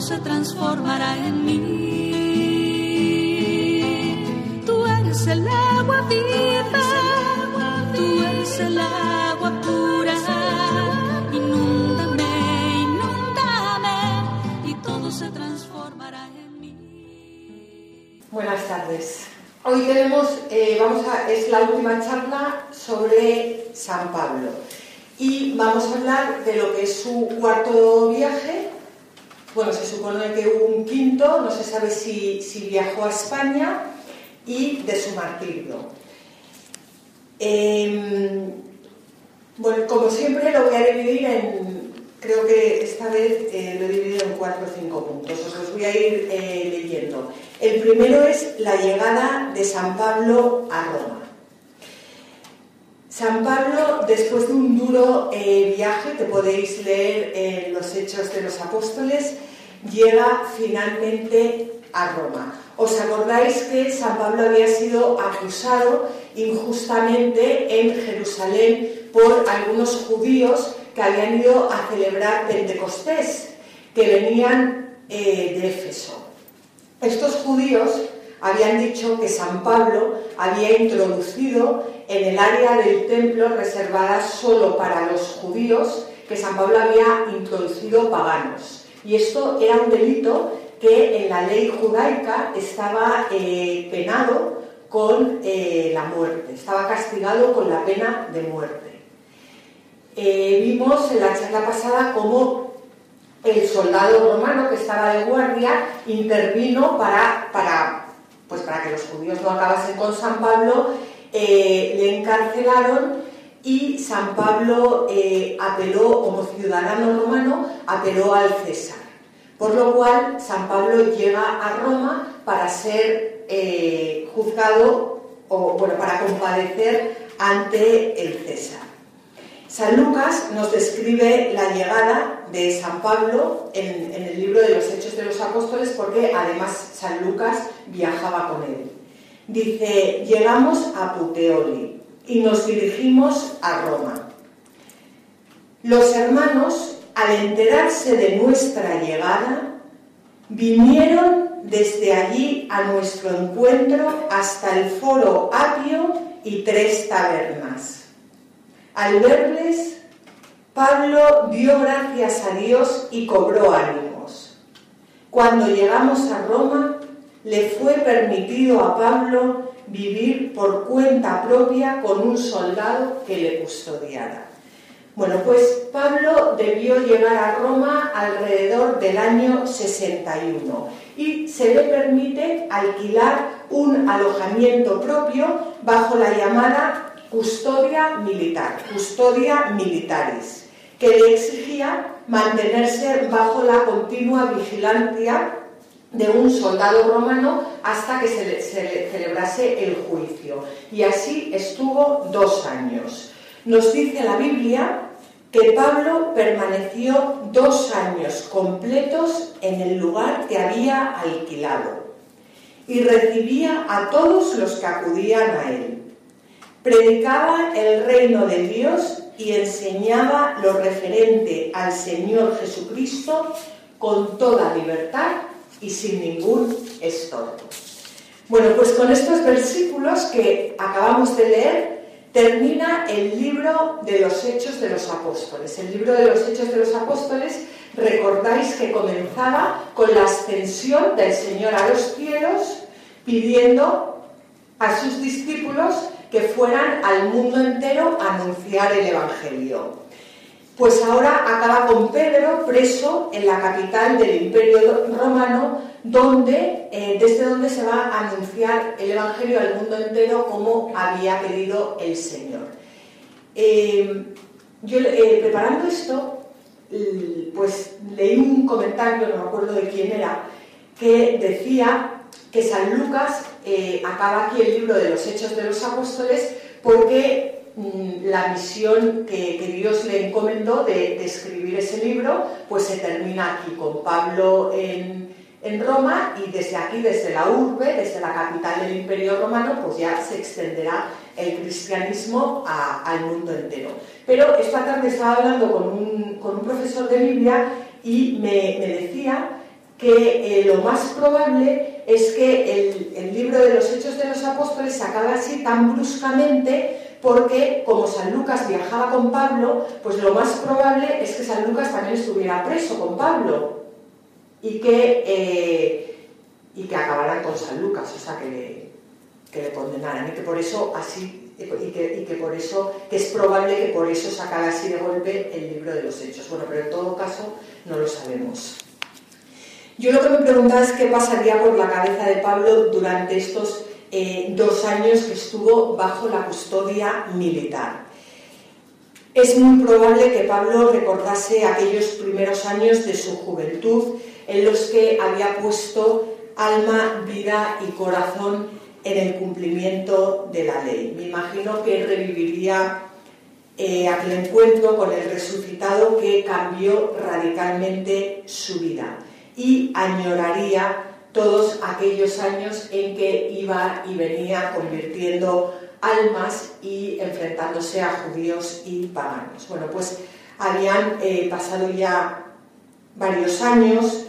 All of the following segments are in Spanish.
se transformará en mí. Tú eres el agua viva, tú eres el agua pura, inúndame, inúndame y todo se transformará en mí. Buenas tardes. Hoy tenemos, eh, vamos a, es la última charla sobre San Pablo y vamos a hablar de lo que es su cuarto viaje. Bueno, se supone que hubo un quinto, no se sabe si, si viajó a España y de su martirio. Em, bueno, como siempre lo voy a dividir en, creo que esta vez eh, lo he dividido en cuatro o cinco puntos, os los voy a ir eh, leyendo. El primero es la llegada de San Pablo a Roma. San Pablo, después de un duro eh, viaje, que podéis leer en los Hechos de los Apóstoles, llega finalmente a Roma. ¿Os acordáis que San Pablo había sido acusado injustamente en Jerusalén por algunos judíos que habían ido a celebrar Pentecostés, que venían eh, de Éfeso? Estos judíos habían dicho que San Pablo había introducido en el área del templo reservada solo para los judíos, que San Pablo había introducido paganos. Y esto era un delito que en la ley judaica estaba eh, penado con eh, la muerte, estaba castigado con la pena de muerte. Eh, vimos en la charla pasada cómo el soldado romano que estaba de guardia intervino para, para, pues para que los judíos no acabasen con San Pablo, eh, le encarcelaron y San Pablo eh, apeló, como ciudadano romano, apeló al César. Por lo cual San Pablo llega a Roma para ser eh, juzgado o bueno, para comparecer ante el César. San Lucas nos describe la llegada de San Pablo en, el libro de los Hechos de los Apóstoles porque además San Lucas viajaba con él. Dice, llegamos a Puteoli y nos dirigimos a Roma. Los hermanos, al enterarse de nuestra llegada, vinieron desde allí a nuestro encuentro hasta el foro Apio y tres tabernas. Al verles, Pablo dio gracias a Dios y cobró ánimos. Cuando llegamos a Roma, le fue permitido a Pablo vivir por cuenta propia con un soldado que le custodiara. Bueno, pues Pablo debió llegar a Roma alrededor del año 61 y se le permite alquilar un alojamiento propio bajo la llamada custodia militar, custodia militaris, que le exigía mantenerse bajo la continua vigilancia de un soldado romano hasta que se, le, se le celebrase el juicio. Y así estuvo dos años. Nos dice la Biblia que Pablo permaneció dos años completos en el lugar que había alquilado y recibía a todos los que acudían a él. Predicaba el reino de Dios y enseñaba lo referente al Señor Jesucristo con toda libertad y sin ningún estorbo. Bueno, pues con estos versículos que acabamos de leer, termina el libro de los Hechos de los Apóstoles. El libro de los Hechos de los Apóstoles, recordáis que comenzaba con la ascensión del Señor a los cielos, pidiendo a sus discípulos que fueran al mundo entero a anunciar el Evangelio. Pues ahora acaba con Pedro preso en la capital del Imperio Romano, donde, eh, desde donde se va a anunciar el Evangelio al mundo entero como había pedido el Señor. Eh, yo, eh, preparando esto, pues leí un comentario, no me acuerdo de quién era, que decía que San Lucas eh, acaba aquí el libro de los Hechos de los Apóstoles porque mm, la misión que, Dios le encomendó de, escribir ese libro, pues se termina aquí con Pablo en, Roma y desde aquí, desde la urbe, desde la capital del Imperio Romano, pues ya se extenderá el cristianismo al mundo entero. Pero esta tarde estaba hablando con un, profesor de Biblia y me, decía que eh, lo más probable es que el, libro de los Hechos de los Apóstoles se acabe así tan bruscamente porque como San Lucas viajaba con Pablo, pues lo más probable es que San Lucas también estuviera preso con Pablo y que, eh, y que acabaran con San Lucas, o sea, que, que le condenaran y que por eso así y que, por eso, que es probable que por eso sacara así de golpe el libro de los hechos. Bueno, pero en todo caso no lo sabemos. Yo lo que me preguntaba es qué pasaría por la cabeza de Pablo durante estos eh, dos años que estuvo bajo la custodia militar. Es muy probable que Pablo recordase aquellos primeros años de su juventud en los que había puesto alma, vida y corazón en el cumplimiento de la ley. Me imagino que reviviría eh, aquel encuentro con el resucitado que cambió radicalmente su vida y añoraría todos aquellos años en que iba y venía convirtiendo almas y enfrentándose a judíos y paganos. Bueno, pues habían eh, pasado ya varios años,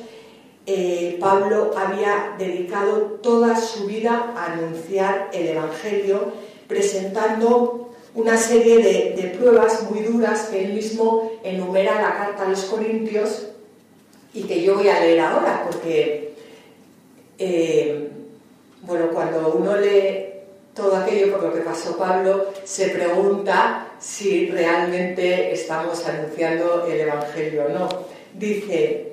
eh, Pablo había dedicado toda su vida a anunciar el Evangelio, presentando una serie de, pruebas muy duras que él mismo enumera en la carta a los Corintios y que yo voy a leer ahora, porque, eh, bueno, cuando uno lee todo aquello por lo que pasó Pablo, se pregunta si realmente estamos anunciando el Evangelio o no. Dice,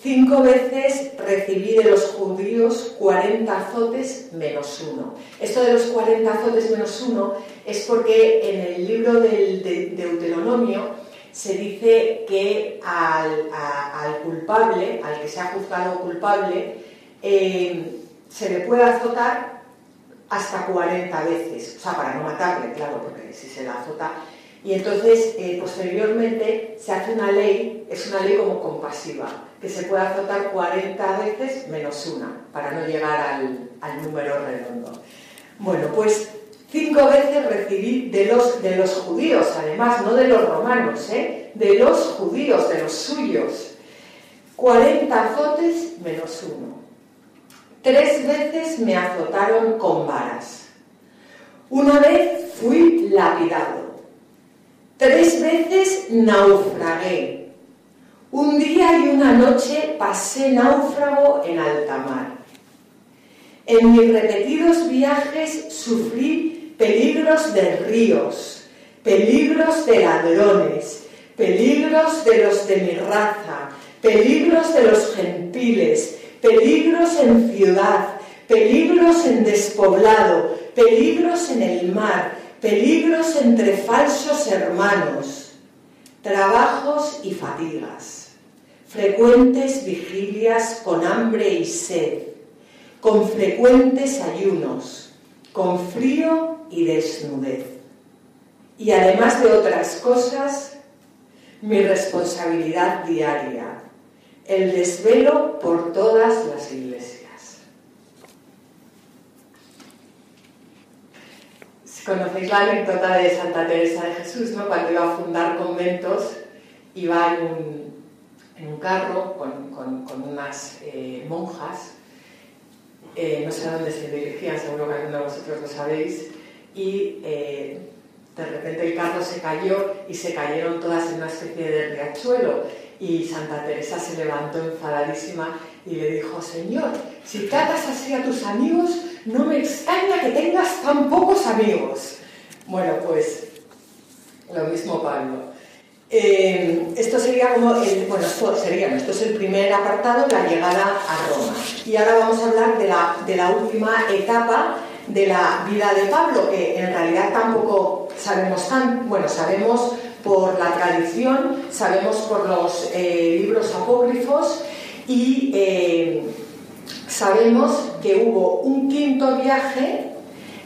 Cinco veces recibí de los judíos 40 azotes menos uno. Esto de los 40 azotes menos uno es porque en el libro del Deuteronomio se dice que al, culpable, al que se ha juzgado culpable, eh, se le puede azotar hasta 40 veces. O sea, para no matarle, claro, porque si se le azota y entonces, eh, posteriormente, se hace una ley, es una ley como compasiva, que se puede azotar 40 veces menos una, para no llegar al, número redondo. Bueno, pues cinco veces recibí de los, de los judíos, además, no de los romanos, ¿eh? de los judíos, de los suyos. 40 azotes menos uno. Tres veces me azotaron con varas. Una vez fui lapidado. Tres veces naufragué. Un día y una noche pasé náufrago en alta mar. En mis repetidos viajes sufrí peligros de ríos, peligros de ladrones, peligros de los de mi raza, peligros de los gentiles, peligros en ciudad, peligros en despoblado, peligros en el mar, peligros entre falsos hermanos, trabajos y fatigas, frecuentes vigilias con hambre y sed, con frecuentes ayunos, con frío y desnudez. Y además de otras cosas, mi responsabilidad diaria, el desvelo por todas las iglesias. Conocéis la anécdota de Santa Teresa de Jesús, ¿no? Cuando iba a fundar conventos, iba en un, carro con, unas eh, monjas, eh, no sé a dónde se dirigían, seguro que alguno de vosotros lo sabéis, y eh, de repente el carro se cayó y se cayeron todas en una especie de riachuelo. Y Santa Teresa se levantó enfadadísima y le dijo, Señor, si tratas así a tus amigos, no me extraña que tengas tan pocos amigos. Bueno, pues lo mismo Pablo. Eh, esto sería como el, bueno, esto sería, esto es el primer apartado, la llegada a Roma. Y ahora vamos a hablar de la, de la última etapa de la vida de Pablo, que en realidad tampoco sabemos tan, bueno, sabemos por la tradición, sabemos por los eh, libros apócrifos y eh, sabemos que hubo un quinto viaje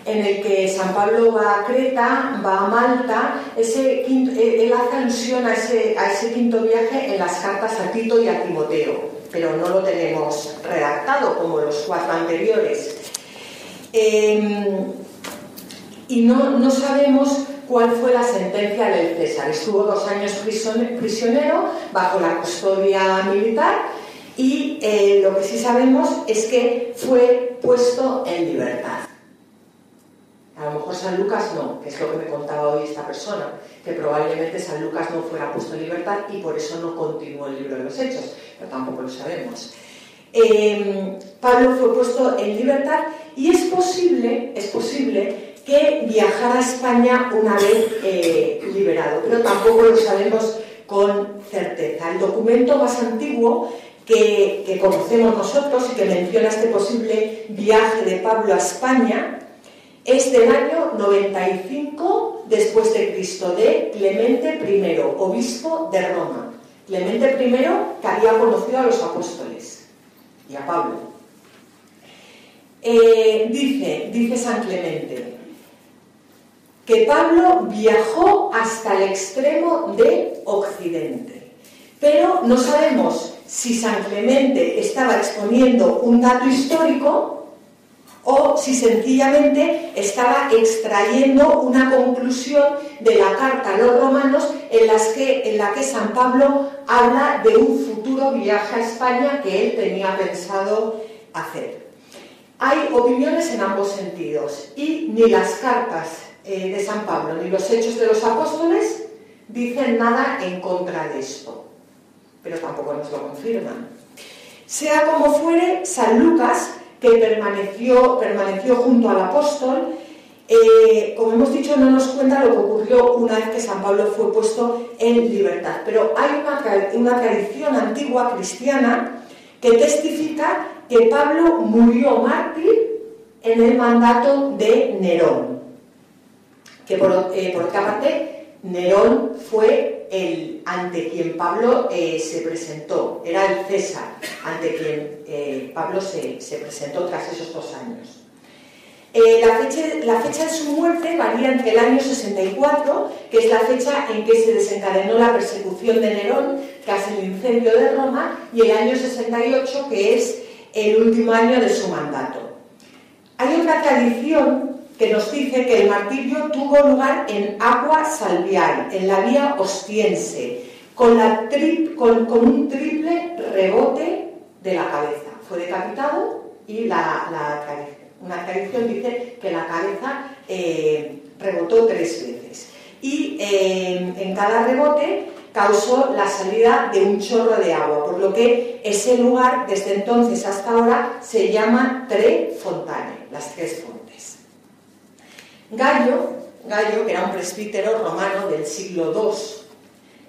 en el que San Pablo va a Creta, va a Malta, ese él hace alusión a ese, a ese quinto viaje en las cartas a Tito y a Timoteo, pero no lo tenemos redactado como los cuatro anteriores. Em, y no, no sabemos cuál fue la sentencia del César. Estuvo dos años prisionero bajo la custodia militar y eh, lo que sí sabemos es que fue puesto en libertad. A lo mejor San Lucas no, que es lo que me contaba hoy esta persona, que probablemente San Lucas no fuera puesto en libertad y por eso no continuó el libro de los Hechos, pero tampoco lo sabemos. Eh, Pablo fue puesto en libertad y es posible, es posible que viajara a España una vez eh, liberado, pero tampoco lo sabemos con certeza. El documento más antiguo que, que, conocemos nosotros y que menciona este posible viaje de Pablo a España es del año 95 después de Cristo, de Clemente I, obispo de Roma. Clemente I que había conocido a los apóstoles y a Pablo. Eh, dice, dice San Clemente, que Pablo viajó hasta el extremo de Occidente. Pero no sabemos si San Clemente estaba exponiendo un dato histórico o si sencillamente estaba extrayendo una conclusión de la carta a los romanos en, las que, en la que San Pablo habla de un futuro viaje a España que él tenía pensado hacer. Hay opiniones en ambos sentidos y ni las cartas eh, de San Pablo ni los hechos de los apóstoles dicen nada en contra de esto, pero tampoco nos lo confirman. Sea como fuere, San Lucas que permaneció, permaneció junto al apóstol. Eh, como hemos dicho, no nos cuenta lo que ocurrió una vez que San Pablo fue puesto en libertad, pero hay una, una tradición antigua cristiana que testifica que Pablo murió mártir en el mandato de Nerón, que por, eh, por otra parte Nerón fue el ante quien Pablo eh, se presentó, era el César, ante quien eh, Pablo se, presentó tras esos dos años. Eh, la, fecha, la, fecha, de su muerte varía entre el año 64, que es la fecha en que se desencadenó la persecución de Nerón tras el incendio de Roma, y el año 68, que es el último año de su mandato. Hay otra tradición que nos dice que el martirio tuvo lugar en Agua Salviar, en la vía ostiense, con, un triple rebote de la cabeza. Fue decapitado y la, una tradición dice que la cabeza eh, rebotó tres veces. Y eh, en cada rebote causó la salida de un chorro de agua, por lo que ese lugar desde entonces hasta ahora se llama Tre Fontane, las tres fontanas. Gallo, Gallo, que era un presbítero romano del siglo II,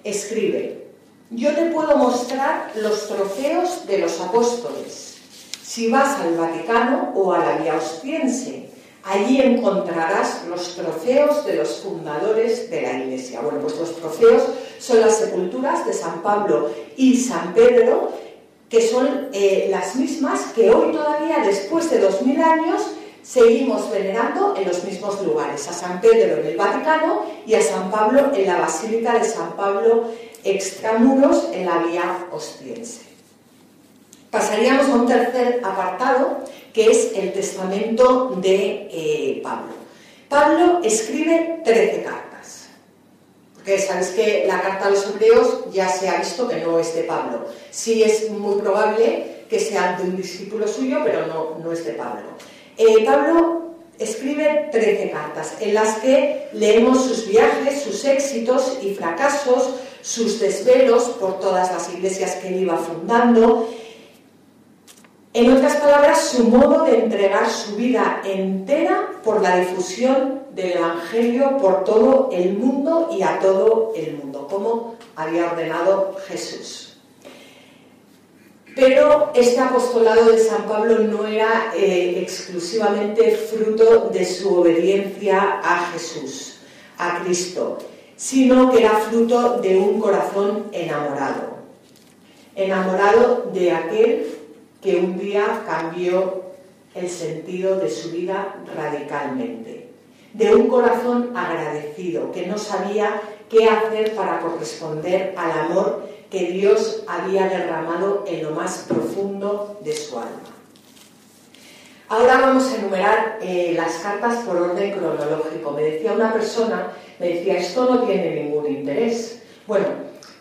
escribe, yo te puedo mostrar los trofeos de los apóstoles. Si vas al Vaticano o a la Vía Ostiense, allí encontrarás los trofeos de los fundadores de la Iglesia. Bueno, pues los trofeos son las sepulturas de San Pablo y San Pedro, que son eh, las mismas que hoy todavía, después de dos mil años, seguimos venerando en los mismos lugares, a San Pedro en el Vaticano y a San Pablo en la Basílica de San Pablo extramuros en la Vía Ostiense. Pasaríamos a un tercer apartado, que es el testamento de eh, Pablo. Pablo escribe 13 cartas, porque sabéis que la carta a los hebreos ya se ha visto que no es de Pablo. Sí es muy probable que sea de un discípulo suyo, pero no, no es de Pablo. Pablo escribe 13 cartas en las que leemos sus viajes, sus éxitos y fracasos, sus desvelos por todas las iglesias que él iba fundando. En otras palabras, su modo de entregar su vida entera por la difusión del Evangelio por todo el mundo y a todo el mundo, como había ordenado Jesús. Pero este apostolado de San Pablo no era eh, exclusivamente fruto de su obediencia a Jesús, a Cristo. sino que era fruto de un corazón enamorado. Enamorado de aquel que un día cambió el sentido de su vida radicalmente. De un corazón agradecido, que no sabía qué hacer para corresponder al amor que Dios había derramado en lo más profundo de su alma. Ahora vamos a enumerar eh, las cartas por orden cronológico. Me decía una persona, me decía, esto no tiene ningún interés. Bueno,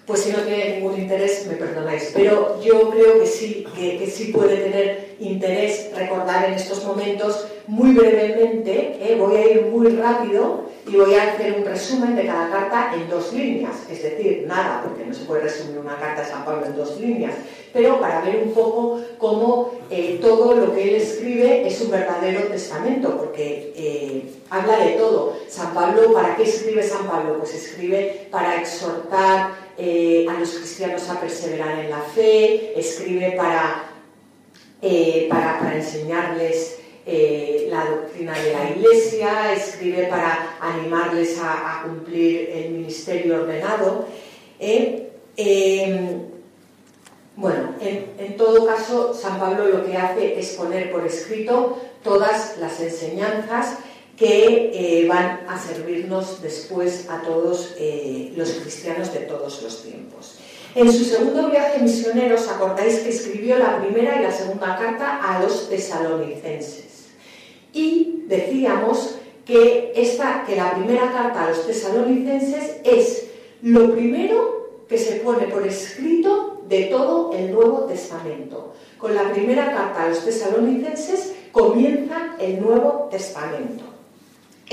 pues si no tiene ningún interés, me perdonáis. Pero yo creo que sí, que, sí puede tener interés recordar en estos momentos muy brevemente, eh, voy a ir muy rápido y voy a hacer un resumen de cada carta en dos líneas, es decir, nada, porque no se puede resumir una carta de San Pablo en dos líneas, pero para ver un poco cómo eh, todo lo que él escribe es un verdadero testamento, porque eh, habla de todo. San Pablo, ¿para qué escribe San Pablo? Pues escribe para exhortar, eh, a los cristianos a perseverar en la fe, escribe para, eh, para, enseñarles eh, la doctrina de la Iglesia, escribe para animarles a, cumplir el ministerio ordenado. Em, bueno, en, en, todo caso, San Pablo lo que hace es poner por escrito todas las enseñanzas que eh, van a servirnos después a todos eh, los cristianos de todos los tiempos. En su segundo viaje misionero, ¿os acordáis que escribió la primera y la segunda carta a los tesalonicenses? Y decíamos que, esta, que la primera carta a los tesalonicenses es lo primero que se pone por escrito de todo el Nuevo Testamento. Con la primera carta a los tesalonicenses comienza el Nuevo Testamento.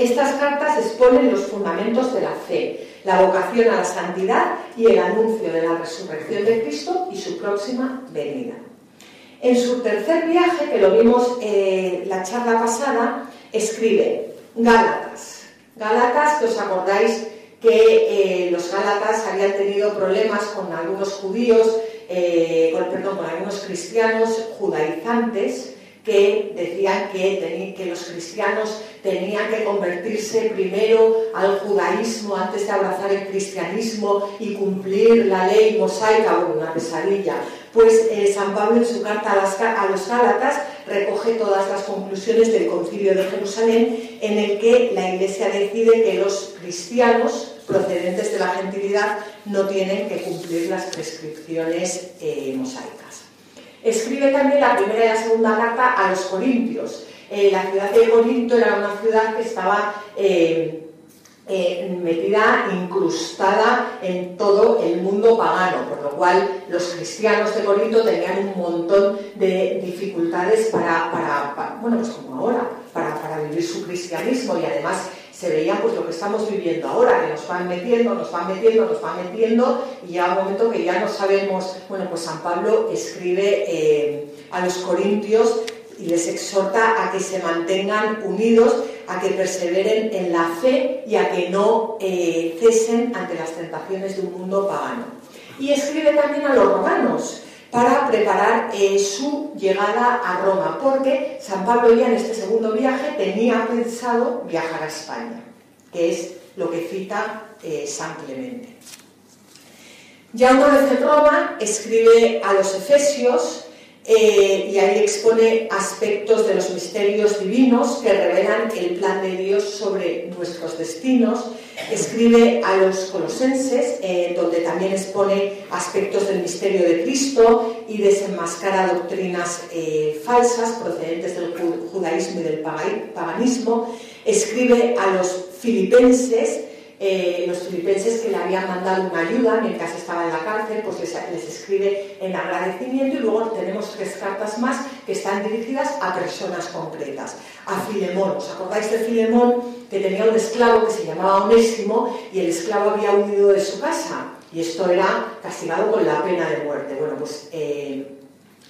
Estas cartas exponen los fundamentos de la fe, la vocación a la santidad y el anuncio de la resurrección de Cristo y su próxima venida. En su tercer viaje, que lo vimos eh, la charla pasada, escribe Gálatas. Gálatas, que os acordáis que eh, los Gálatas habían tenido problemas con algunos judíos, eh, perdón, con algunos cristianos judaizantes, que decían que, los cristianos tenían que convertirse primero al judaísmo antes de abrazar el cristianismo y cumplir la ley mosaica, una pesadilla. Pues eh, San Pablo en su carta a, a los Gálatas recoge todas las conclusiones del concilio de Jerusalén en el que la Iglesia decide que los cristianos procedentes de la gentilidad no tienen que cumplir las prescripciones eh, mosaicas. Escribe también la primera y la segunda carta a los corintios. Eh, la ciudad de Corinto era una ciudad que estaba eh, eh, metida, incrustada en todo el mundo pagano, por lo cual los cristianos de Corinto tenían un montón de dificultades para, bueno, pues como ahora, para, para vivir su cristianismo y además se veía pues lo que estamos viviendo ahora, que nos van metiendo, nos van metiendo, nos van metiendo, y ya un momento que ya no sabemos, bueno, pues San Pablo escribe eh, a los corintios y les exhorta a que se mantengan unidos, a que perseveren en la fe y a que no eh, cesen ante las tentaciones de un mundo pagano. Y escribe también a los romanos, para preparar eh, su llegada a Roma, porque San Pablo ya en este segundo viaje tenía pensado viajar a España, que es lo que cita eh, San Clemente. Ya una vez en Roma, escribe a los Efesios eh, y ahí expone aspectos de los misterios divinos que revelan el plan de Dios sobre nuestros destinos. Escribe a los colosenses, eh, donde también expone aspectos del misterio de Cristo y desenmascara doctrinas eh, falsas procedentes del judaísmo y del paganismo. Escribe a los filipenses, eh, los filipenses que le habían mandado una ayuda mientras estaba en la cárcel, pues les, escribe en agradecimiento y luego tenemos tres cartas más que están dirigidas a personas concretas. A Filemón, ¿os acordáis de Filemón que tenía un esclavo que se llamaba Onésimo y el esclavo había huido de su casa y esto era castigado con la pena de muerte? Bueno, pues eh,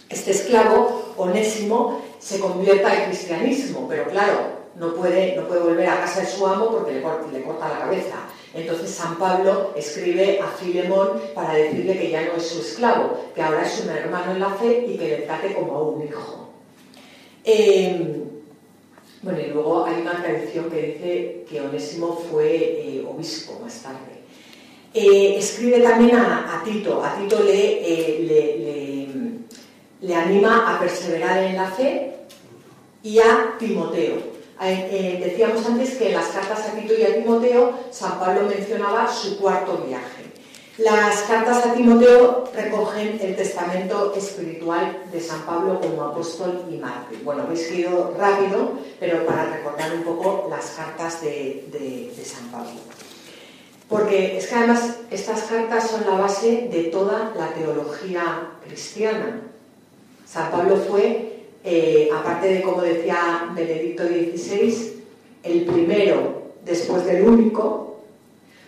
este esclavo, Onésimo, se convierte al cristianismo, pero claro, no puede, no puede volver a casa de su amo porque le corta, le corta la cabeza. Entonces San Pablo escribe a Filemón para decirle que ya no es su esclavo, que ahora es un hermano en la fe y que le trate como a un hijo. Em, bueno, y luego hay una tradición que dice que Onésimo fue eh, obispo más tarde. Eh, escribe también a, Tito. A Tito eh, le, le, anima a perseverar en la fe y a Timoteo. Eh, decíamos antes que en las cartas a Tito y a Timoteo San Pablo mencionaba su cuarto viaje. Las cartas a Timoteo recogen el testamento espiritual de San Pablo como apóstol y mártir. Bueno, he escrito rápido, pero para recordar un poco las cartas de San Pablo porque es que además estas cartas son la base de toda la teología cristiana. San Pablo fue, eh, aparte de, como decía Benedicto XVI, el primero después del único,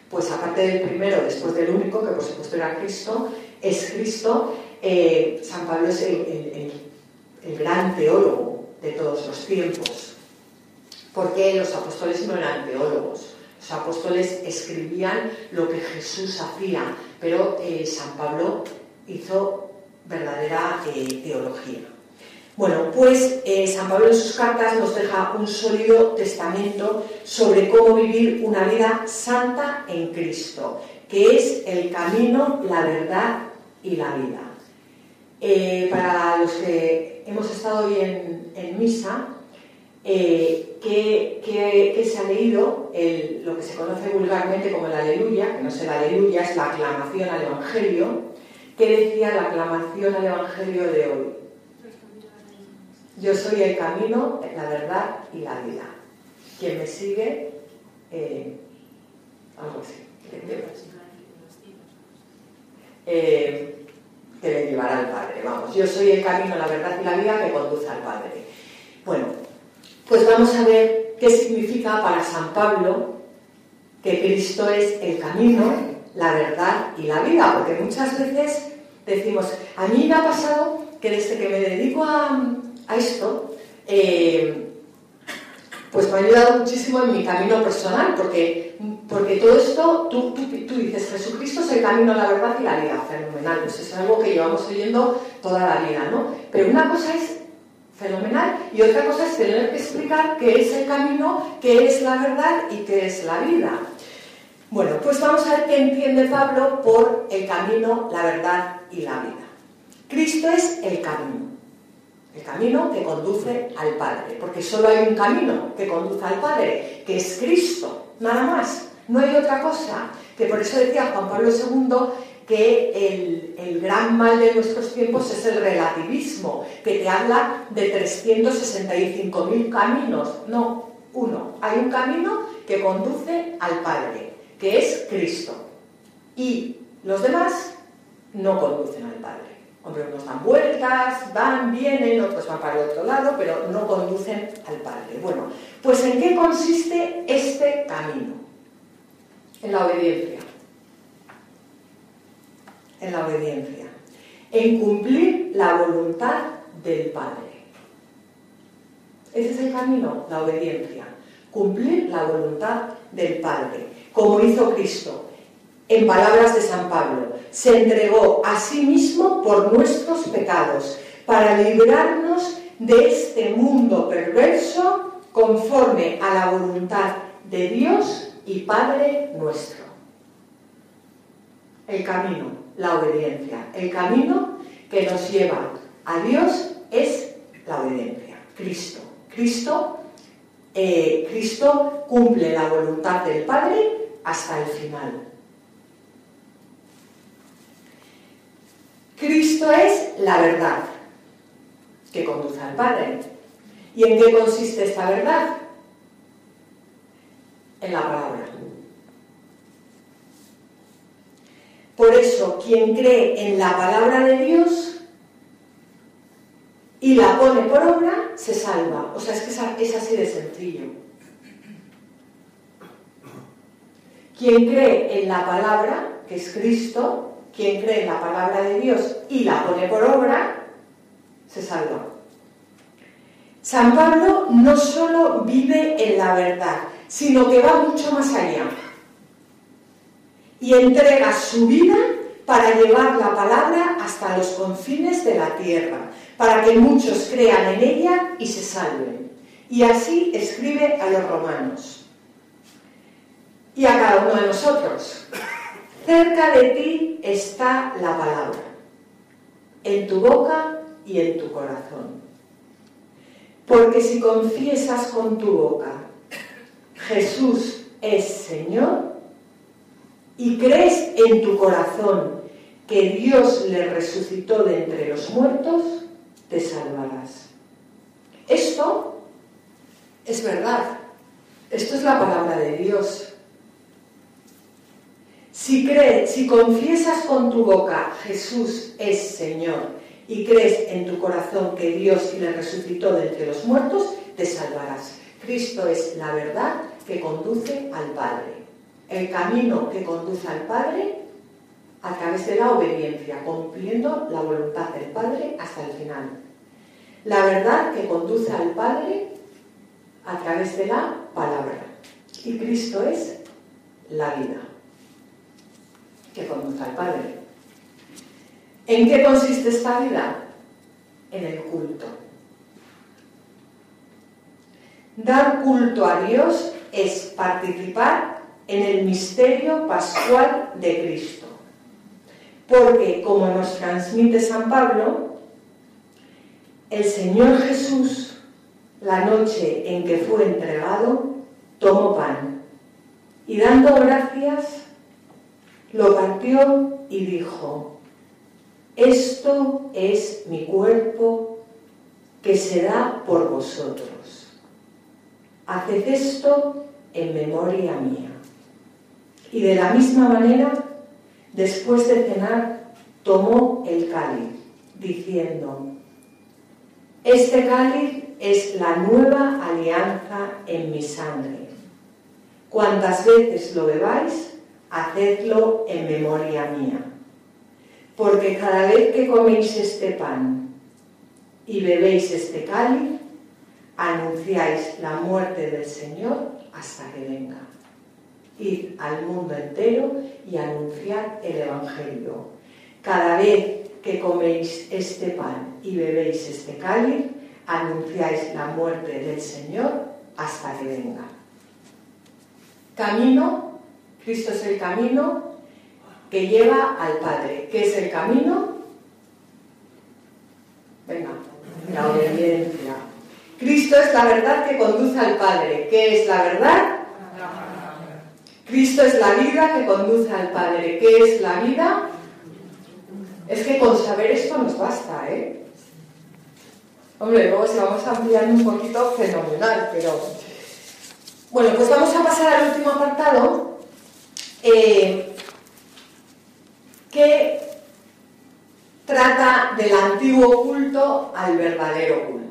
pues aparte del primero después del único, que por supuesto era Cristo, es Cristo, eh, San Pablo es el, el gran teólogo de todos los tiempos, porque los apóstoles no eran teólogos los apóstoles escribían lo que Jesús hacía, pero eh, San Pablo hizo verdadera teología. Bueno, pues eh, San Pablo en sus cartas nos deja un sólido testamento sobre cómo vivir una vida santa en Cristo, que es el camino, la verdad y la vida. para los que hemos estado hoy en misa, eh, se ha leído lo que se conoce vulgarmente como el aleluya, que no es el aleluya, es la aclamación al Evangelio, que decía la aclamación al Evangelio de hoy. Yo soy el camino, la verdad y la vida. Quien me sigue, eh, algo así. Eh, que le llevará al Padre. Vamos, yo soy el camino, la verdad y la vida que conduce al Padre. Bueno, pues vamos a ver qué significa para San Pablo que Cristo es el camino, la verdad y la vida, porque muchas veces decimos, a mí me ha pasado que desde que me dedico a, esto, eh, pues me ha ayudado muchísimo en mi camino personal, porque, porque todo esto, tú, tú, dices, Jesucristo es el camino, la verdad y la vida, fenomenal, pues es algo que llevamos oyendo toda la vida, ¿no? Pero una cosa es fenomenal. Y otra cosa es tener que explicar qué es el camino, qué es la verdad y qué es la vida. Bueno, pues vamos a ver qué entiende Pablo por el camino, la verdad y la vida. Cristo es el camino, el camino que conduce al Padre, porque solo hay un camino que conduce al Padre, que es Cristo, nada más, no hay otra cosa. Que por eso decía Juan Pablo II que el, gran mal de nuestros tiempos es el relativismo, que te habla de 365.000 caminos. No, uno. Hay un camino que conduce al Padre, que es Cristo. Y los demás no conducen al Padre. Hombre, unos dan vueltas, van, vienen, otros van para el otro lado, pero no conducen al Padre. Bueno, pues ¿en qué consiste este camino? En la obediencia en la obediencia, en cumplir la voluntad del Padre. Ese es el camino, la obediencia, cumplir la voluntad del Padre, como hizo Cristo. En palabras de San Pablo, se entregó a sí mismo por nuestros pecados, para librarnos de este mundo perverso conforme a la voluntad de Dios y Padre nuestro. El camino, la obediencia. El camino que nos lleva a Dios es la obediencia. Cristo. Cristo, eh, Cristo cumple la voluntad del Padre hasta el final. Cristo es la verdad que conduce al Padre. ¿Y en qué consiste esta verdad? En la palabra. Por eso, quien cree en la palabra de Dios y la pone por obra, se salva. O sea, es que es así de sencillo. Quien cree en la palabra, que es Cristo, quien cree en la palabra de Dios y la pone por obra, se salva. San Pablo no solo vive en la verdad, sino que va mucho más allá y entrega su vida para llevar la palabra hasta los confines de la tierra, para que muchos crean en ella y se salven. Y así escribe a los romanos y a cada uno de nosotros. Cerca de ti está la palabra, en tu boca y en tu corazón. Porque si confiesas con tu boca, Jesús es Señor, y crees en tu corazón que Dios le resucitó de entre los muertos, te salvarás. Esto es verdad. Esto es la palabra de Dios. Si crees, si confiesas con tu boca Jesús es Señor y crees en tu corazón que Dios le resucitó de entre los muertos, te salvarás. Cristo es la verdad que conduce al Padre. El camino que conduce al Padre a través de la obediencia, cumpliendo la voluntad del Padre hasta el final. La verdad que conduce al Padre a través de la palabra. Y Cristo es la vida que conduce al Padre. ¿En qué consiste esta vida? En el culto. Dar culto a Dios es participar en el misterio pascual de Cristo. Porque, como nos transmite San Pablo, el Señor Jesús, la noche en que fue entregado, tomó pan y dando gracias, lo partió y dijo, esto es mi cuerpo que se da por vosotros. Haced esto en memoria mía. Y de la misma manera, después de cenar, tomó el cáliz, diciendo, este cáliz es la nueva alianza en mi sangre. Cuantas veces lo bebáis, hacedlo en memoria mía. Porque cada vez que coméis este pan y bebéis este cáliz, anunciáis la muerte del Señor hasta que venga id al mundo entero y anunciar el Evangelio. Cada vez que coméis este pan y bebéis este cáliz, anunciáis la muerte del Señor hasta que venga. Camino, Cristo es el camino que lleva al Padre. ¿Qué es el camino? Venga, la obediencia. Cristo es la verdad que conduce al Padre. ¿Qué es la verdad? Cristo es la vida que conduce al Padre. ¿Qué es la vida? Es que con saber esto nos basta, ¿eh? Hombre, luego si vamos ampliando un poquito, fenomenal, pero... Bueno, pues vamos a pasar al último apartado, eh, que trata del antiguo culto al verdadero culto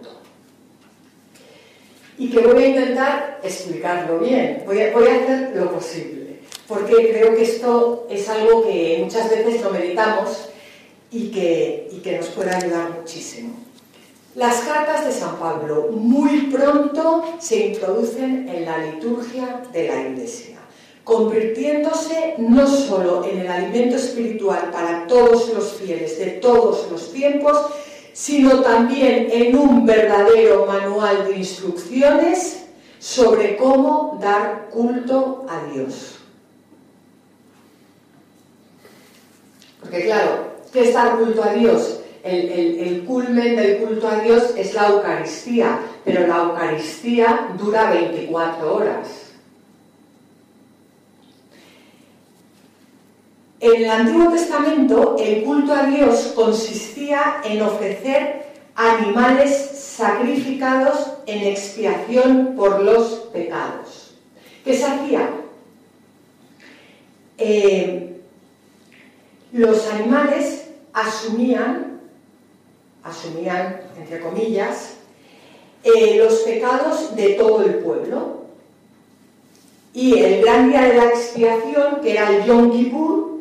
y que voy a intentar explicarlo bien. Voy a, hacer lo posible, porque creo que esto es algo que muchas veces lo meditamos y que, y que nos puede ayudar muchísimo. Las cartas de San Pablo muy pronto se introducen en la liturgia de la Iglesia, convirtiéndose no solo en el alimento espiritual para todos los fieles de todos los tiempos, sino también en un verdadero manual de instrucciones sobre cómo dar culto a Dios. Porque claro, ¿qué es dar culto a Dios? El, culmen del culto a Dios es la Eucaristía, pero la Eucaristía dura 24 horas. En el Antiguo Testamento el culto a Dios consistía en ofrecer animales sacrificados en expiación por los pecados. ¿Qué se hacía? Eh, los animales asumían, asumían, entre comillas, eh, los pecados de todo el pueblo. Y el gran día de la expiación, que era el Yom Kippur,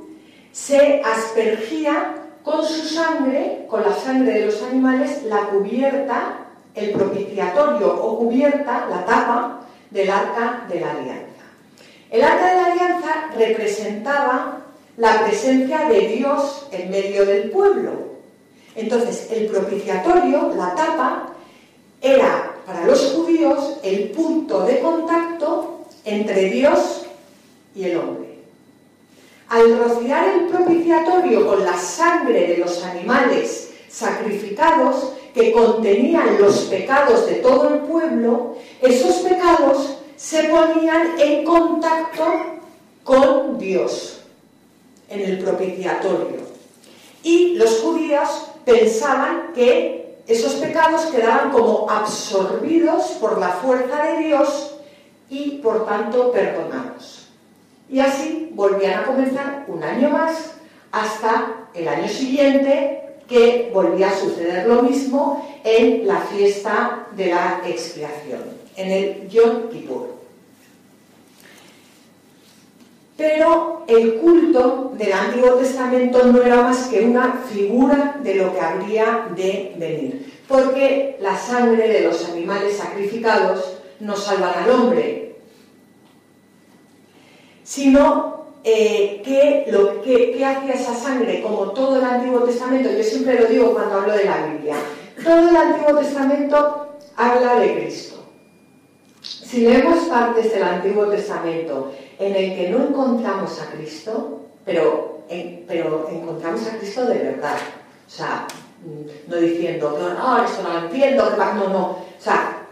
se aspergía con su sangre, con la sangre de los animales, la cubierta, el propiciatorio o cubierta, la tapa del arca de la alianza. El arca de la alianza representaba la presencia de Dios en medio del pueblo. Entonces, el propiciatorio, la tapa, era para los judíos el punto de contacto entre Dios y el hombre. Al rociar el propiciatorio con la sangre de los animales sacrificados que contenían los pecados de todo el pueblo, esos pecados se ponían en contacto con Dios en el propiciatorio. Y los judíos pensaban que esos pecados quedaban como absorbidos por la fuerza de Dios y por tanto perdonados. Y así volvían a comenzar un año más hasta el año siguiente que volvía a suceder lo mismo en la fiesta de la expiación, en el Yom Kippur. Pero el culto del Antiguo Testamento no era más que una figura de lo que habría de venir, porque la sangre de los animales sacrificados no salvan al hombre, sino eh, que lo que, hacía esa sangre, como todo el Antiguo Testamento, yo siempre lo digo cuando hablo de la Biblia, todo el Antiguo Testamento habla de Cristo. Si leemos partes del Antiguo Testamento en el que no encontramos a Cristo, pero, pero encontramos a Cristo de verdad, o sea, no diciendo, no, esto no lo entiendo, no, no, o sea,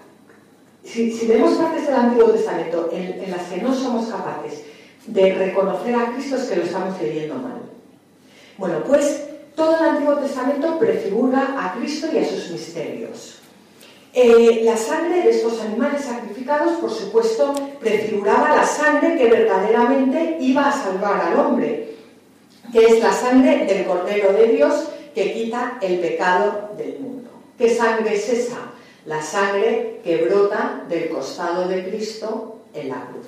si, si leemos partes del Antiguo Testamento en, en las que no somos capaces de reconocer a Cristo es que lo estamos leyendo mal. Bueno, pues todo el Antiguo Testamento prefigura a Cristo y a sus misterios. Eh, la sangre de estos animales sacrificados, por supuesto, prefiguraba la sangre que verdaderamente iba a salvar al hombre, que es la sangre del Cordero de Dios que quita el pecado del mundo. ¿Qué sangre es esa? La sangre que brota del costado de Cristo en la cruz.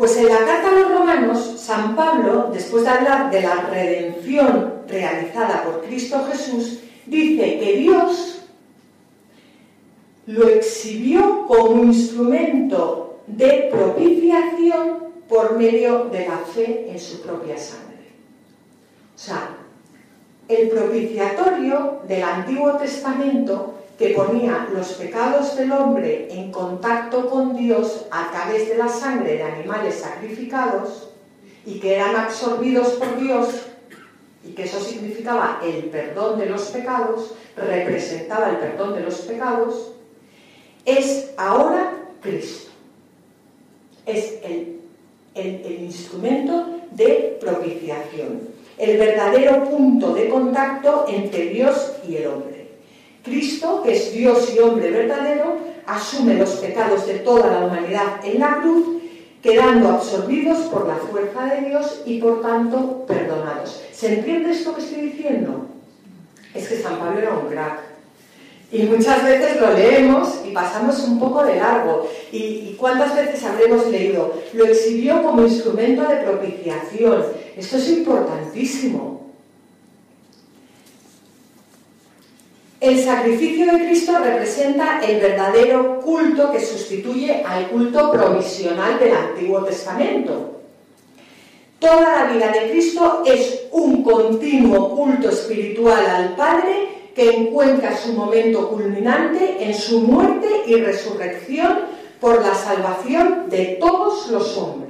Pues en la carta a los romanos, San Pablo, después de hablar de la redención realizada por Cristo Jesús, dice que Dios lo exhibió como instrumento de propiciación por medio de la fe en su propia sangre. O sea, el propiciatorio del Antiguo Testamento que ponía los pecados del hombre en contacto con Dios a través de la sangre de animales sacrificados y que eran absorbidos por Dios y que eso significaba el perdón de los pecados, representaba el perdón de los pecados, es ahora Cristo. Es el, instrumento de propiciación, el verdadero punto de contacto entre Dios y el hombre. Cristo, que es Dios y hombre verdadero, asume los pecados de toda la humanidad en la cruz, quedando absorbidos por la fuerza de Dios y por tanto perdonados. ¿Se entiende esto que estoy diciendo? Es que San Pablo era un crack. Y muchas veces lo leemos y pasamos un poco de largo. ¿Y, cuántas veces habremos leído? Lo exhibió como instrumento de propiciación. Esto es importantísimo. El sacrificio de Cristo representa el verdadero culto que sustituye al culto provisional del Antiguo Testamento. Toda la vida de Cristo es un continuo culto espiritual al Padre que encuentra su momento culminante en su muerte y resurrección por la salvación de todos los hombres.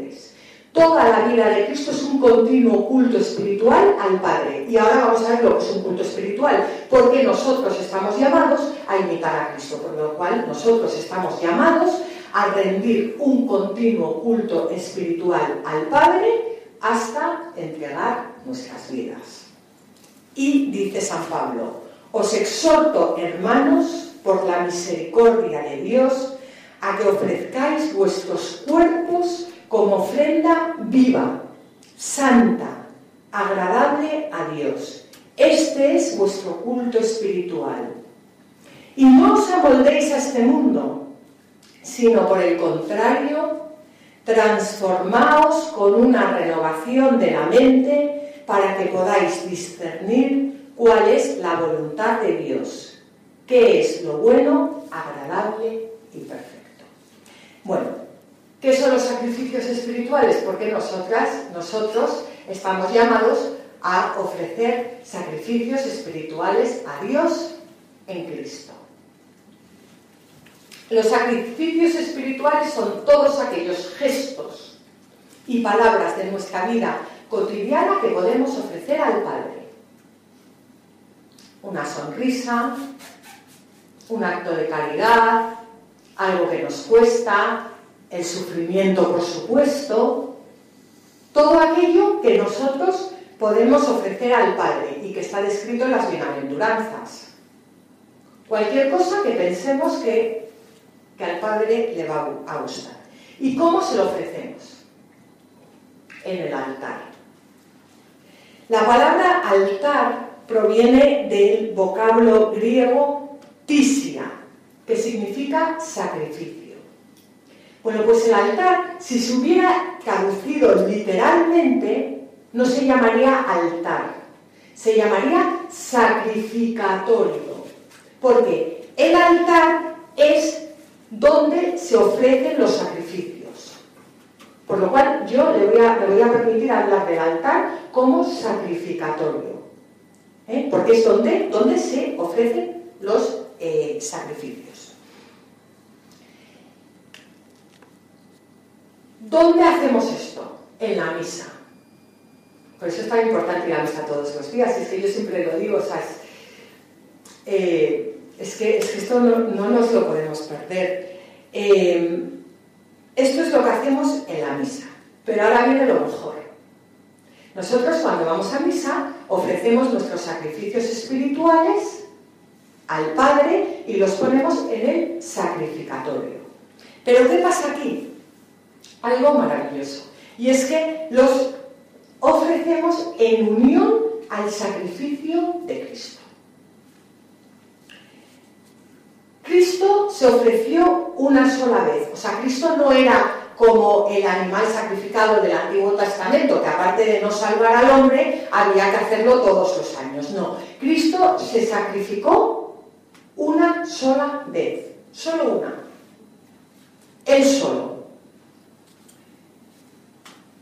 Toda la vida de Cristo es un continuo culto espiritual al Padre. Y ahora vamos a ver lo que es un culto espiritual, porque nosotros estamos llamados a imitar a Cristo, por lo cual nosotros estamos llamados a rendir un continuo culto espiritual al Padre hasta entregar nuestras vidas. Y dice San Pablo, os exhorto, hermanos, por la misericordia de Dios, a que ofrezcáis vuestros cuerpos como ofrenda viva, santa, agradable a Dios. Este es vuestro culto espiritual. Y no os amoldéis a este mundo, sino por el contrario, transformaos con una renovación de la mente para que podáis discernir cuál es la voluntad de Dios, qué es lo bueno, agradable y perfecto. Bueno, ¿qué son los sacrificios espirituales? Porque nosotras, nosotros estamos llamados a ofrecer sacrificios espirituales a Dios en Cristo. Los sacrificios espirituales son todos aquellos gestos y palabras de nuestra vida cotidiana que podemos ofrecer al Padre. Una sonrisa, un acto de caridad, algo que nos cuesta, el sufrimiento, por supuesto, todo aquello que nosotros podemos ofrecer al Padre y que está descrito en las bienaventuranzas. Cualquier cosa que pensemos que, que al Padre le va a gustar. ¿Y cómo se lo ofrecemos? En el altar. La palabra altar proviene del vocablo griego tisia, que significa sacrificio. Bueno, pues el altar, si se hubiera traducido literalmente, no se llamaría altar, se llamaría sacrificatorio, porque el altar es donde se ofrecen los sacrificios. Por lo cual yo le voy a, voy a permitir hablar del altar como sacrificatorio, ¿eh? porque es donde, donde se ofrecen los eh, sacrificios. ¿Dónde hacemos esto? En la misa. Por eso es tan importante ir a misa todos los días. Es que yo siempre lo digo, o sea, es, eh, que, esto no, nos lo podemos perder. Eh, esto es lo que hacemos en la misa. Pero ahora viene lo mejor. Nosotros cuando vamos a misa ofrecemos nuestros sacrificios espirituales al Padre y los ponemos en el sacrificatorio. Pero ¿qué pasa aquí? Algo maravilloso. Y es que los ofrecemos en unión al sacrificio de Cristo. Cristo se ofreció una sola vez. O sea, Cristo no era como el animal sacrificado del Antiguo Testamento, que aparte de no salvar al hombre, había que hacerlo todos los años. No, Cristo se sacrificó una sola vez, solo una. Él solo.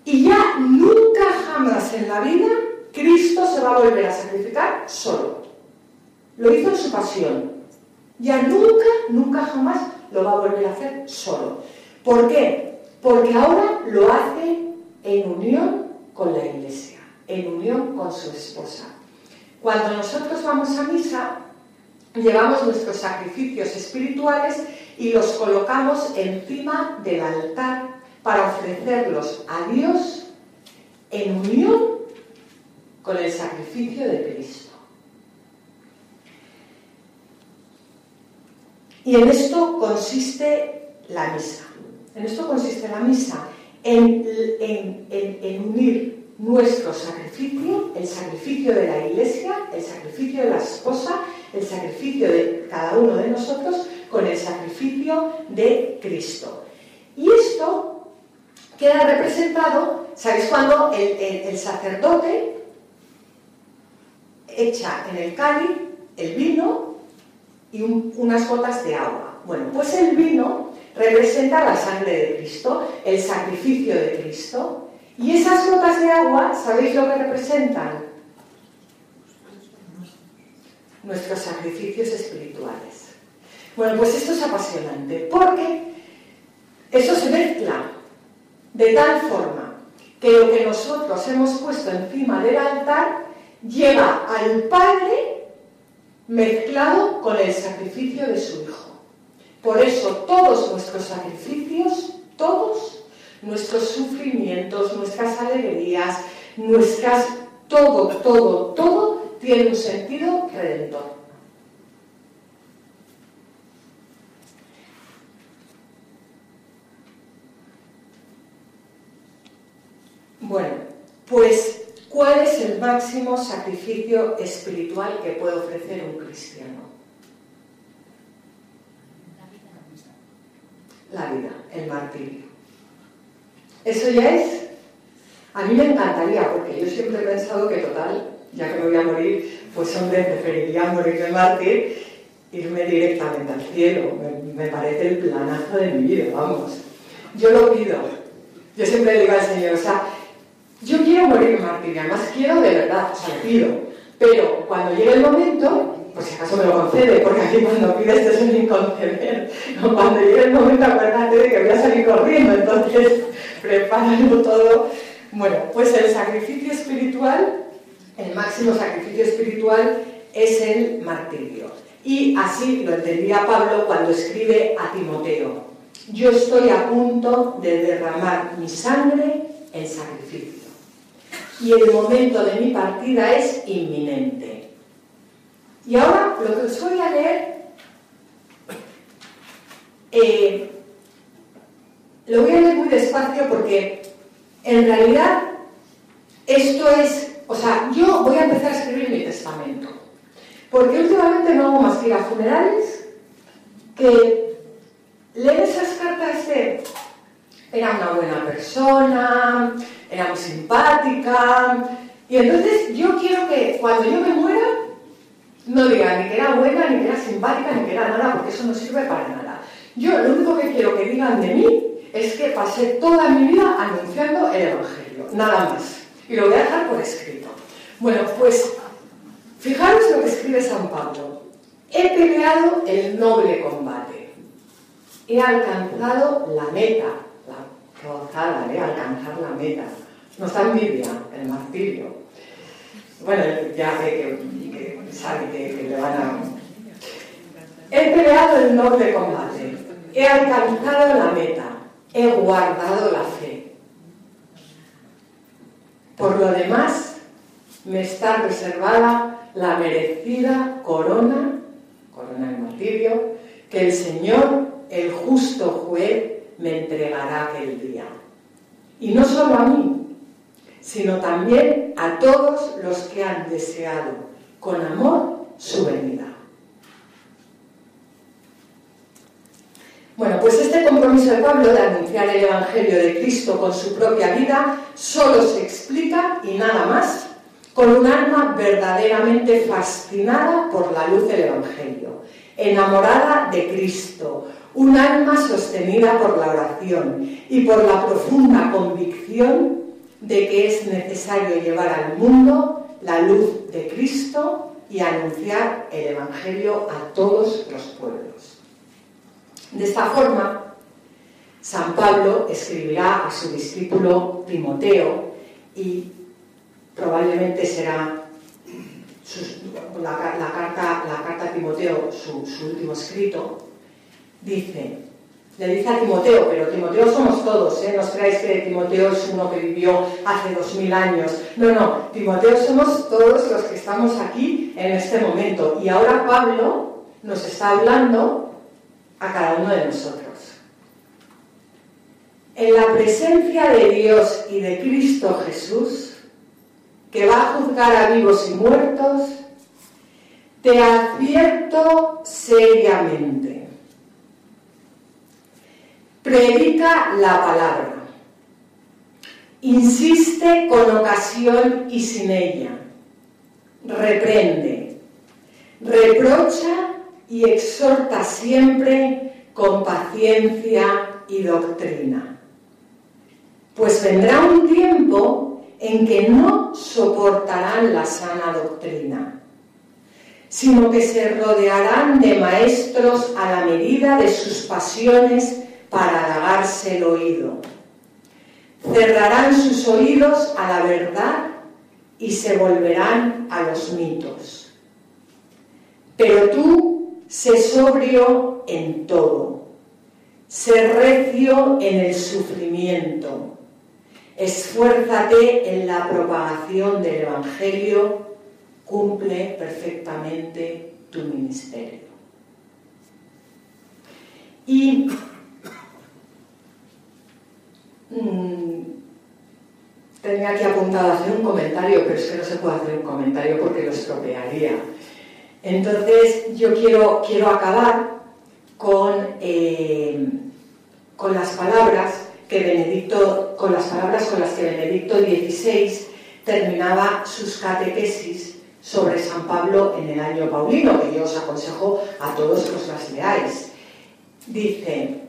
Y ya nunca jamás en la vida Cristo se va a volver a sacrificar solo. Lo hizo en su pasión. Ya nunca, nunca jamás lo va a volver a hacer solo. ¿Por qué? Porque ahora lo hace en unión con la iglesia, en unión con su esposa. Cuando nosotros vamos a misa, llevamos nuestros sacrificios espirituales y los colocamos encima del altar para ofrecerlos a Dios en unión con el sacrificio de Cristo. Y en esto consiste la misa. En esto consiste la misa, en, unir nuestro sacrificio, el sacrificio de la iglesia, el sacrificio de la esposa, el sacrificio de cada uno de nosotros con el sacrificio de Cristo. Y esto queda representado, ¿sabéis cuando el, sacerdote echa en el cáliz el vino y unas gotas de agua? Bueno, pues el vino representa la sangre de Cristo, el sacrificio de Cristo, y esas gotas de agua, ¿sabéis lo que representan? Nuestros sacrificios espirituales. Bueno, pues esto es apasionante, porque eso se mezcla de tal forma que lo que nosotros hemos puesto encima del altar lleva al Padre mezclado con el sacrificio de su Hijo. Por eso todos nuestros sacrificios, todos nuestros sufrimientos, nuestras alegrías, nuestras, todo, todo, todo tiene un sentido redentor. Bueno, pues, ¿cuál es el máximo sacrificio espiritual que puede ofrecer un cristiano? La vida, el martirio. Eso ya es. A mí me encantaría, porque yo siempre he pensado que, total, ya que me voy a morir, pues hombre, preferiría morirme mártir, irme directamente al cielo. Me, me parece el planazo de mi vida, vamos. Yo lo pido. Yo siempre le digo al Señor, o sea, yo quiero morir mártir, además quiero de verdad, o sea, pido. Pero cuando llegue el momento, por si acaso me lo concede, porque aquí cuando pides te suelen conceder. Cuando llegue el momento, acuérdate de que voy a salir corriendo, entonces prepáralo todo. Bueno, pues el sacrificio espiritual, el máximo sacrificio espiritual es el martirio. Y así lo entendía Pablo cuando escribe a Timoteo. Yo estoy a punto de derramar mi sangre en sacrificio. Y el momento de mi partida es inminente. Y ahora lo que os voy a leer, eh, lo voy a leer muy despacio porque en realidad esto es, o sea, yo voy a empezar a escribir mi testamento. Porque últimamente no hago más que ir a funerales que leer esas cartas de era una buena persona, era muy simpática. Y entonces yo quiero que cuando yo me muera, no diga ni que era buena, ni que era simpática, ni que era nada, porque eso no sirve para nada. Yo lo único que quiero que digan de mí es que pasé toda mi vida anunciando el Evangelio, nada más. Y lo voy a dejar por escrito. Bueno, pues fijaros lo que escribe San Pablo. He peleado el noble combate. He alcanzado la meta, gozada, ¿eh? alcanzar la meta. No está envidia, el martirio. Bueno, ya ve que, sabe que, le van a... He peleado el noble combate. He alcanzado la meta. He guardado la fe. Por lo demás, me está reservada la merecida corona, corona del martirio, que el Señor, el justo juez, me entregará aquel día. Y no solo a mí, sino también a todos los que han deseado con amor su venida. Bueno, pues este compromiso de Pablo de anunciar el Evangelio de Cristo con su propia vida solo se explica y nada más con un alma verdaderamente fascinada por la luz del Evangelio, enamorada de Cristo, un alma sostenida por la oración y por la profunda convicción de que es necesario llevar al mundo la luz de Cristo y anunciar el Evangelio a todos los pueblos. De esta forma, San Pablo escribirá a su discípulo Timoteo y probablemente será la, carta, a Timoteo su último escrito, dice, le dice a Timoteo, pero Timoteo somos todos, ¿eh? no creáis que Timoteo es uno que vivió hace dos mil años. No, no, Timoteo somos todos los que estamos aquí en este momento. Y ahora Pablo nos está hablando a cada uno de nosotros. En la presencia de Dios y de Cristo Jesús, que va a juzgar a vivos y muertos, te advierto seriamente Predica la palabra. Insiste con ocasión y sin ella. Reprende. Reprocha y exhorta siempre con paciencia y doctrina. Pues vendrá un tiempo en que no soportarán la sana doctrina, sino que se rodearán de maestros a la medida de sus pasiones para halagarse el oído. Cerrarán sus oídos a la verdad y se volverán a los mitos. Pero tú sé sobrio en todo, sé recio en el sufrimiento, esfuérzate en la propagación del Evangelio, cumple perfectamente tu ministerio. Y Mm, tenía aquí apuntado hacer un comentario, pero es que no se puede hacer un comentario porque lo estropearía. Entonces, yo quiero, quiero acabar con, eh, con las palabras que Benedicto, con las palabras con las que Benedicto XVI terminaba sus catequesis sobre San Pablo en el año paulino, que yo os aconsejo a todos que os las leáis. Dice,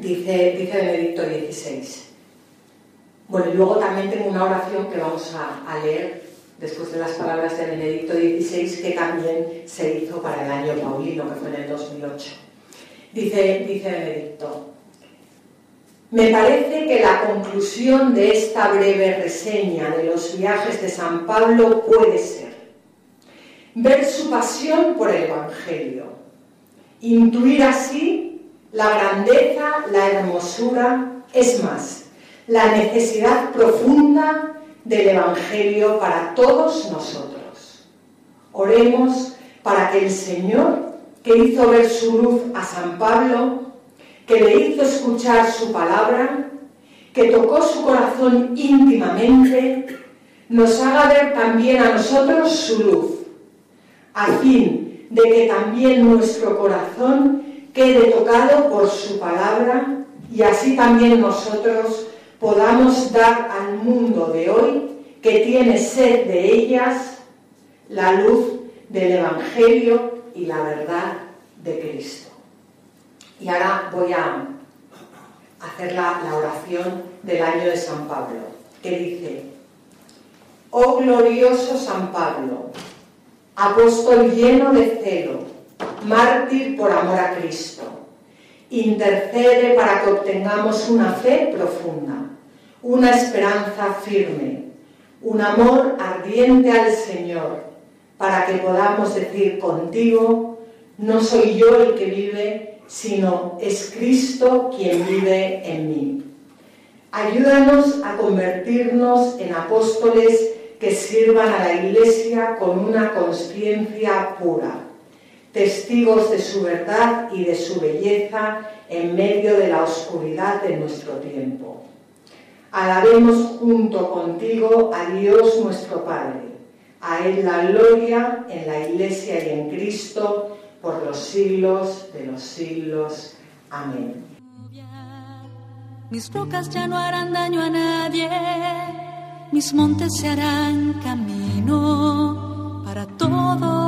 dice, dice Benedicto XVI. Bueno, y luego también tengo una oración que vamos a, leer después de las palabras de Benedicto XVI, que también se hizo para el año paulino, que fue en el 2008. Dice, dice Benedicto, me parece que la conclusión de esta breve reseña de los viajes de San Pablo puede ser ver su pasión por el Evangelio, intuir así la grandeza, la hermosura, es más, la necesidad profunda del Evangelio para todos nosotros. Oremos para que el Señor, que hizo ver su luz a San Pablo, que le hizo escuchar su palabra, que tocó su corazón íntimamente, nos haga ver también a nosotros su luz, a fin de que también nuestro corazón quede tocado por su palabra y así también nosotros podamos dar al mundo de hoy, que tiene sed de ellas, la luz del Evangelio y la verdad de Cristo. Y ahora voy a hacer la, oración del año de San Pablo, que dice, Oh glorioso San Pablo, apóstol lleno de celo, mártir por amor a Cristo, intercede para que obtengamos una fe profunda una esperanza firme, un amor ardiente al Señor, para que podamos decir contigo, no soy yo el que vive, sino es Cristo quien vive en mí. Ayúdanos a convertirnos en apóstoles que sirvan a la Iglesia con una conciencia pura, testigos de su verdad y de su belleza en medio de la oscuridad de nuestro tiempo. Alabemos junto contigo a Dios nuestro Padre, a Él la gloria en la Iglesia y en Cristo por los siglos de los siglos. Amén. Mis rocas ya no harán daño a nadie, mis montes se harán camino para todos.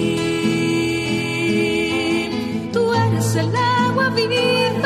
el agua viva.